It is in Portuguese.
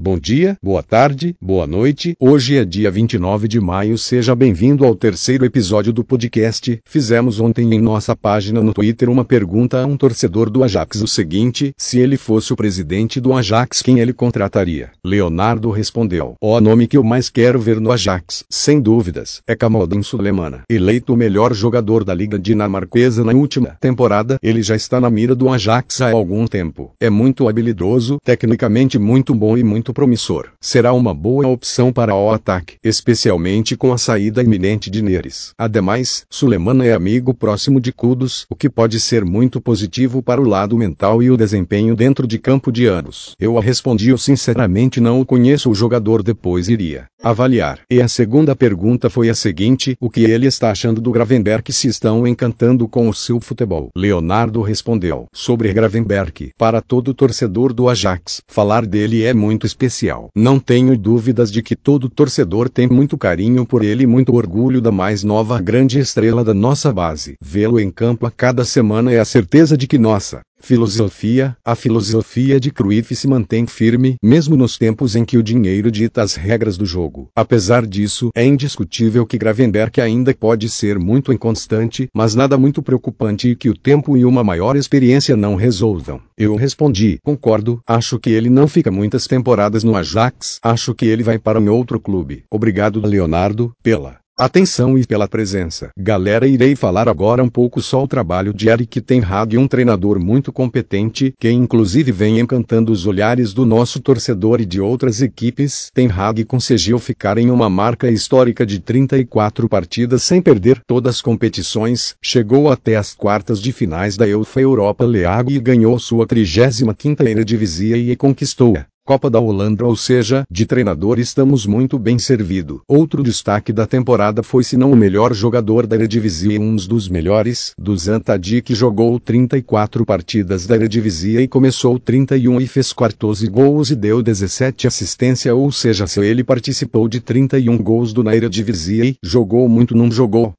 Bom dia, boa tarde, boa noite. Hoje é dia 29 de maio. Seja bem-vindo ao terceiro episódio do podcast. Fizemos ontem em nossa página no Twitter uma pergunta a um torcedor do Ajax: o seguinte, se ele fosse o presidente do Ajax, quem ele contrataria? Leonardo respondeu: O nome que eu mais quero ver no Ajax, sem dúvidas, é Kamaldin Sulemana. Eleito o melhor jogador da Liga Dinamarquesa na última temporada, ele já está na mira do Ajax há algum tempo. É muito habilidoso, tecnicamente muito bom e muito promissor. Será uma boa opção para o ataque, especialmente com a saída iminente de Neres. Ademais, Sulemana é amigo próximo de Kudos, o que pode ser muito positivo para o lado mental e o desempenho dentro de campo de anos. Eu respondi eu sinceramente não o conheço o jogador depois iria avaliar. E a segunda pergunta foi a seguinte: o que ele está achando do Gravenberg se estão encantando com o seu futebol? Leonardo respondeu: sobre Gravenberg, para todo torcedor do Ajax, falar dele é muito especial. Não tenho dúvidas de que todo torcedor tem muito carinho por ele e muito orgulho da mais nova grande estrela da nossa base. Vê-lo em campo a cada semana é a certeza de que nossa Filosofia A filosofia de Cruyff se mantém firme, mesmo nos tempos em que o dinheiro dita as regras do jogo. Apesar disso, é indiscutível que Gravenberg ainda pode ser muito inconstante, mas nada muito preocupante e que o tempo e uma maior experiência não resolvam. Eu respondi: concordo, acho que ele não fica muitas temporadas no Ajax, acho que ele vai para um outro clube. Obrigado, Leonardo, pela Atenção e pela presença. Galera, irei falar agora um pouco só o trabalho de Eric Ten Hag, um treinador muito competente, que inclusive vem encantando os olhares do nosso torcedor e de outras equipes. Ten Hag conseguiu ficar em uma marca histórica de 34 partidas sem perder todas as competições, chegou até as quartas de finais da UEFA Europa League e ganhou sua 35ª Eredivisie e conquistou Copa da Holanda, ou seja, de treinador estamos muito bem servido. Outro destaque da temporada foi se não o melhor jogador da Eredivisie, um dos melhores, Dusan Tadic jogou 34 partidas da Eredivisie e começou 31 e fez 14 gols e deu 17 assistência, ou seja, se ele participou de 31 gols do na Eredivisie, jogou muito não jogou.